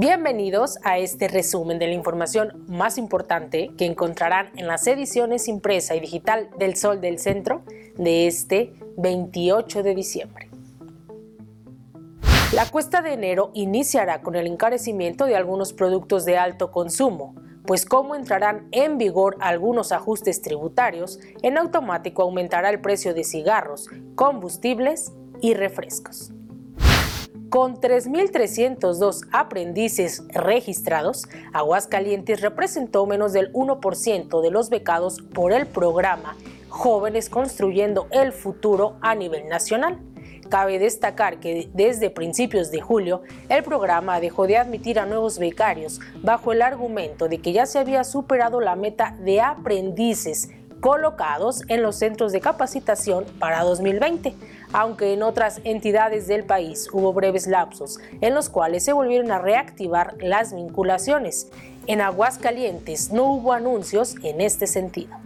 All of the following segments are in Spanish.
Bienvenidos a este resumen de la información más importante que encontrarán en las ediciones impresa y digital del Sol del Centro de este 28 de diciembre. La cuesta de enero iniciará con el encarecimiento de algunos productos de alto consumo, pues como entrarán en vigor algunos ajustes tributarios, en automático aumentará el precio de cigarros, combustibles y refrescos. Con 3.302 aprendices registrados, Aguascalientes representó menos del 1% de los becados por el programa Jóvenes Construyendo el Futuro a nivel nacional. Cabe destacar que desde principios de julio el programa dejó de admitir a nuevos becarios bajo el argumento de que ya se había superado la meta de aprendices colocados en los centros de capacitación para 2020, aunque en otras entidades del país hubo breves lapsos en los cuales se volvieron a reactivar las vinculaciones. En Aguascalientes no hubo anuncios en este sentido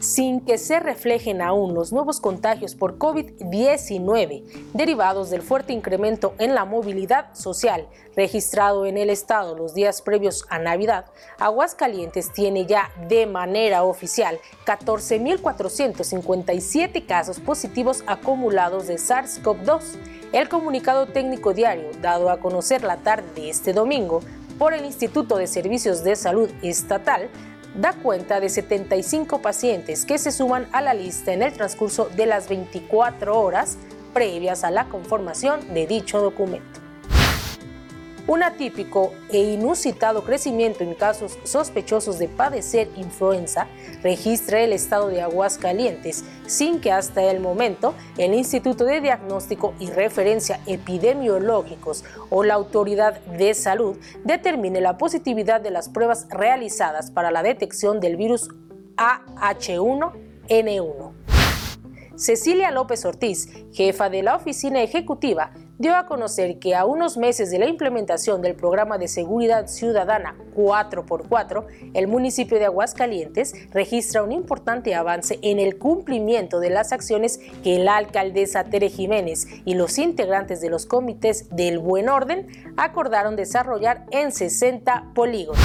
sin que se reflejen aún los nuevos contagios por COVID-19 derivados del fuerte incremento en la movilidad social registrado en el estado los días previos a Navidad, Aguascalientes tiene ya de manera oficial 14.457 casos positivos acumulados de SARS-CoV-2. El comunicado técnico diario dado a conocer la tarde de este domingo por el Instituto de Servicios de Salud Estatal da cuenta de 75 pacientes que se suman a la lista en el transcurso de las 24 horas previas a la conformación de dicho documento. Un atípico e inusitado crecimiento en casos sospechosos de padecer influenza registra el estado de Aguascalientes, sin que hasta el momento el Instituto de Diagnóstico y Referencia Epidemiológicos o la Autoridad de Salud determine la positividad de las pruebas realizadas para la detección del virus AH1N1. Cecilia López Ortiz, jefa de la oficina ejecutiva, dio a conocer que a unos meses de la implementación del programa de seguridad ciudadana 4x4, el municipio de Aguascalientes registra un importante avance en el cumplimiento de las acciones que la alcaldesa Tere Jiménez y los integrantes de los comités del buen orden acordaron desarrollar en 60 polígonos.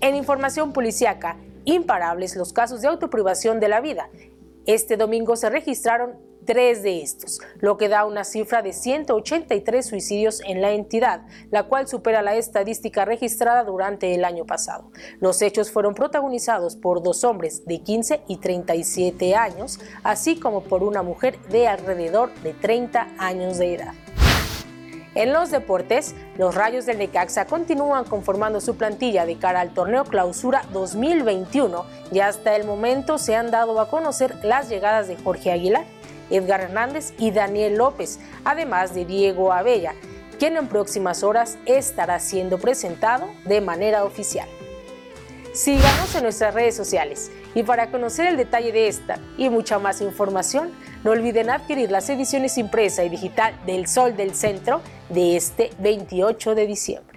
En información policiaca, imparables los casos de autoprivación de la vida. Este domingo se registraron tres de estos, lo que da una cifra de 183 suicidios en la entidad, la cual supera la estadística registrada durante el año pasado. Los hechos fueron protagonizados por dos hombres de 15 y 37 años, así como por una mujer de alrededor de 30 años de edad. En los deportes, los Rayos del Necaxa continúan conformando su plantilla de cara al torneo Clausura 2021 y hasta el momento se han dado a conocer las llegadas de Jorge Aguilar, Edgar Hernández y Daniel López, además de Diego Abella, quien en próximas horas estará siendo presentado de manera oficial. Síganos en nuestras redes sociales y para conocer el detalle de esta y mucha más información, no olviden adquirir las ediciones impresa y digital del Sol del Centro de este 28 de diciembre.